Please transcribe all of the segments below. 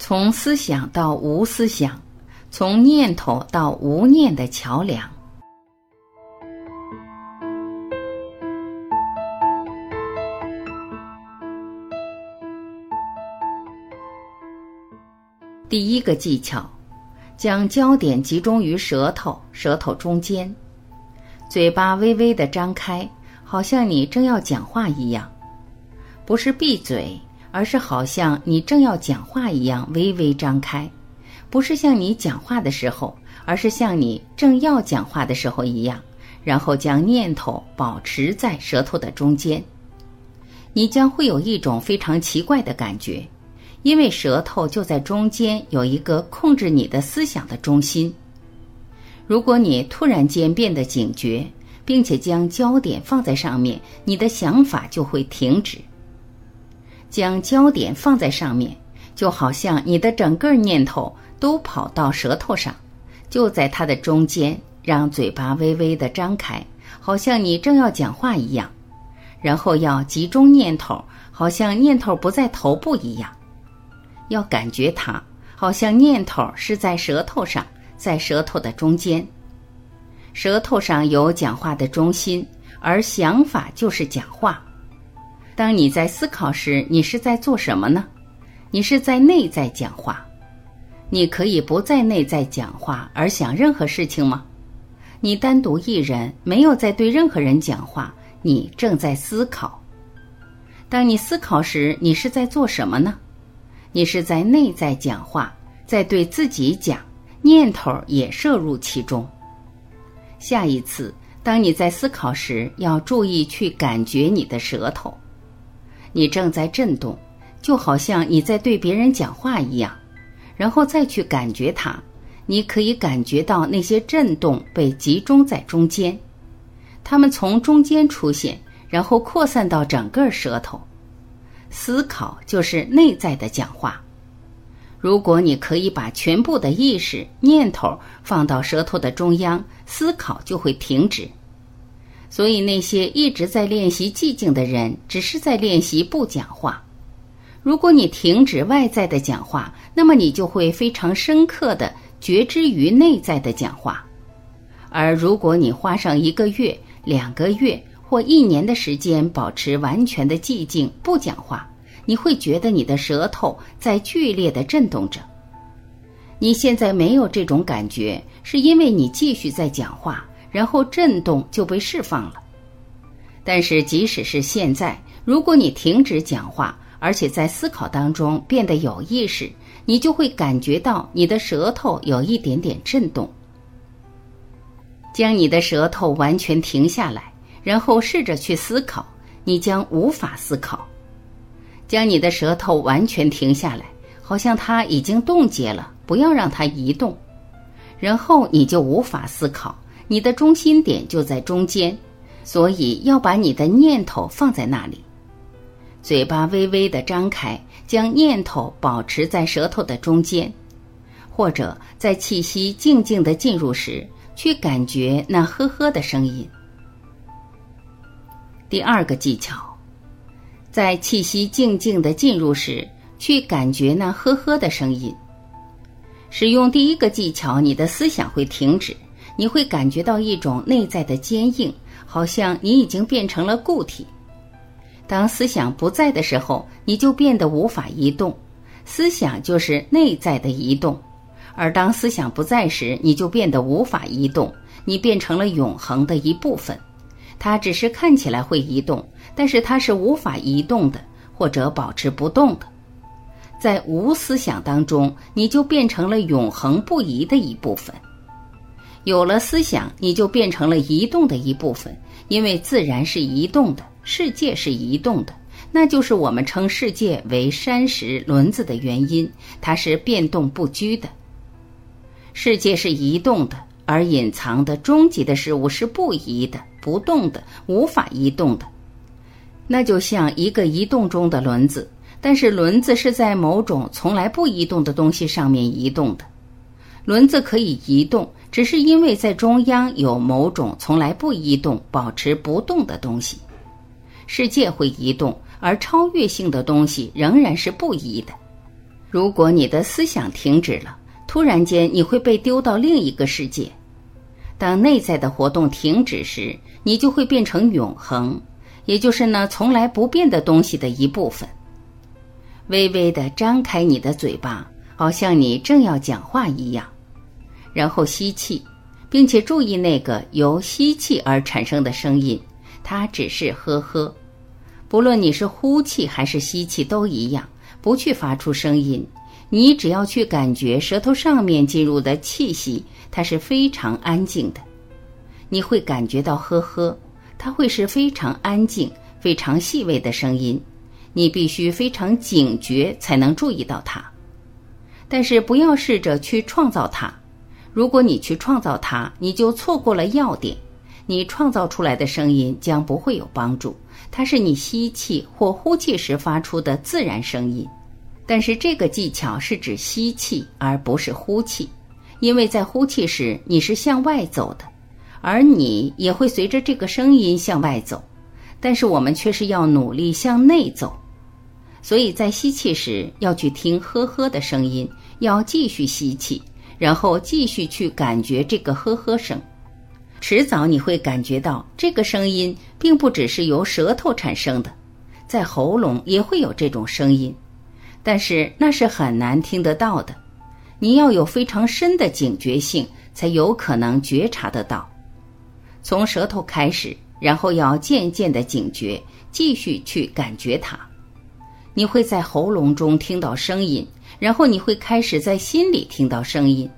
从思想到无思想，从念头到无念的桥梁。第一个技巧，将焦点集中于舌头，舌头中间，嘴巴微微的张开，好像你正要讲话一样，不是闭嘴，而是好像你正要讲话一样微微张开，不是像你讲话的时候，而是像你正要讲话的时候一样，然后将念头保持在舌头的中间，你将会有一种非常奇怪的感觉。因为舌头就在中间，有一个控制你的思想的中心。如果你突然间变得警觉，并且将焦点放在上面，你的想法就会停止。将焦点放在上面，就好像你的整个念头都跑到舌头上，就在它的中间，让嘴巴微微的张开，好像你正要讲话一样。然后要集中念头，好像念头不在头部一样。要感觉它，好像念头是在舌头上，在舌头的中间。舌头上有讲话的中心，而想法就是讲话。当你在思考时，你是在做什么呢？你是在内在讲话。你可以不在内在讲话而想任何事情吗？你单独一人，没有在对任何人讲话，你正在思考。当你思考时，你是在做什么呢？你是在内在讲话，在对自己讲，念头也摄入其中。下一次，当你在思考时，要注意去感觉你的舌头，你正在震动，就好像你在对别人讲话一样，然后再去感觉它。你可以感觉到那些震动被集中在中间，它们从中间出现，然后扩散到整个舌头。思考就是内在的讲话。如果你可以把全部的意识念头放到舌头的中央，思考就会停止。所以，那些一直在练习寂静的人，只是在练习不讲话。如果你停止外在的讲话，那么你就会非常深刻的觉知于内在的讲话。而如果你花上一个月、两个月，或一年的时间保持完全的寂静，不讲话，你会觉得你的舌头在剧烈的震动着。你现在没有这种感觉，是因为你继续在讲话，然后震动就被释放了。但是即使是现在，如果你停止讲话，而且在思考当中变得有意识，你就会感觉到你的舌头有一点点震动。将你的舌头完全停下来。然后试着去思考，你将无法思考。将你的舌头完全停下来，好像它已经冻结了，不要让它移动。然后你就无法思考，你的中心点就在中间，所以要把你的念头放在那里。嘴巴微微的张开，将念头保持在舌头的中间，或者在气息静静的进入时，去感觉那呵呵的声音。第二个技巧，在气息静静的进入时，去感觉那呵呵的声音。使用第一个技巧，你的思想会停止，你会感觉到一种内在的坚硬，好像你已经变成了固体。当思想不在的时候，你就变得无法移动。思想就是内在的移动，而当思想不在时，你就变得无法移动，你变成了永恒的一部分。它只是看起来会移动，但是它是无法移动的，或者保持不动的。在无思想当中，你就变成了永恒不移的一部分。有了思想，你就变成了移动的一部分，因为自然是移动的，世界是移动的，那就是我们称世界为山石轮子的原因，它是变动不居的。世界是移动的。而隐藏的终极的事物是不移的、不动的、无法移动的，那就像一个移动中的轮子，但是轮子是在某种从来不移动的东西上面移动的。轮子可以移动，只是因为在中央有某种从来不移动、保持不动的东西。世界会移动，而超越性的东西仍然是不移的。如果你的思想停止了，突然间你会被丢到另一个世界。当内在的活动停止时，你就会变成永恒，也就是那从来不变的东西的一部分。微微的张开你的嘴巴，好像你正要讲话一样，然后吸气，并且注意那个由吸气而产生的声音，它只是呵呵。不论你是呼气还是吸气都一样，不去发出声音，你只要去感觉舌头上面进入的气息，它是非常安静的。你会感觉到呵呵，它会是非常安静、非常细微的声音。你必须非常警觉才能注意到它，但是不要试着去创造它。如果你去创造它，你就错过了要点。你创造出来的声音将不会有帮助，它是你吸气或呼气时发出的自然声音。但是这个技巧是指吸气而不是呼气，因为在呼气时你是向外走的，而你也会随着这个声音向外走。但是我们却是要努力向内走。所以在吸气时要去听呵呵的声音，要继续吸气，然后继续去感觉这个呵呵声。迟早你会感觉到这个声音并不只是由舌头产生的，在喉咙也会有这种声音，但是那是很难听得到的。你要有非常深的警觉性，才有可能觉察得到。从舌头开始，然后要渐渐的警觉，继续去感觉它。你会在喉咙中听到声音，然后你会开始在心里听到声音，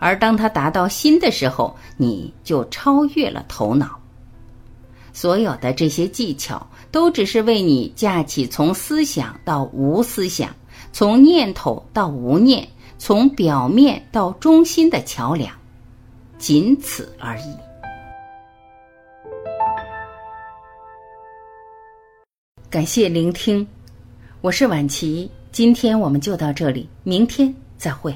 而当它达到心的时候，你就超越了头脑。所有的这些技巧都只是为你架起从思想到无思想，从念头到无念，从表面到中心的桥梁，仅此而已。感谢聆听。我是晚琪，今天我们就到这里，明天再会。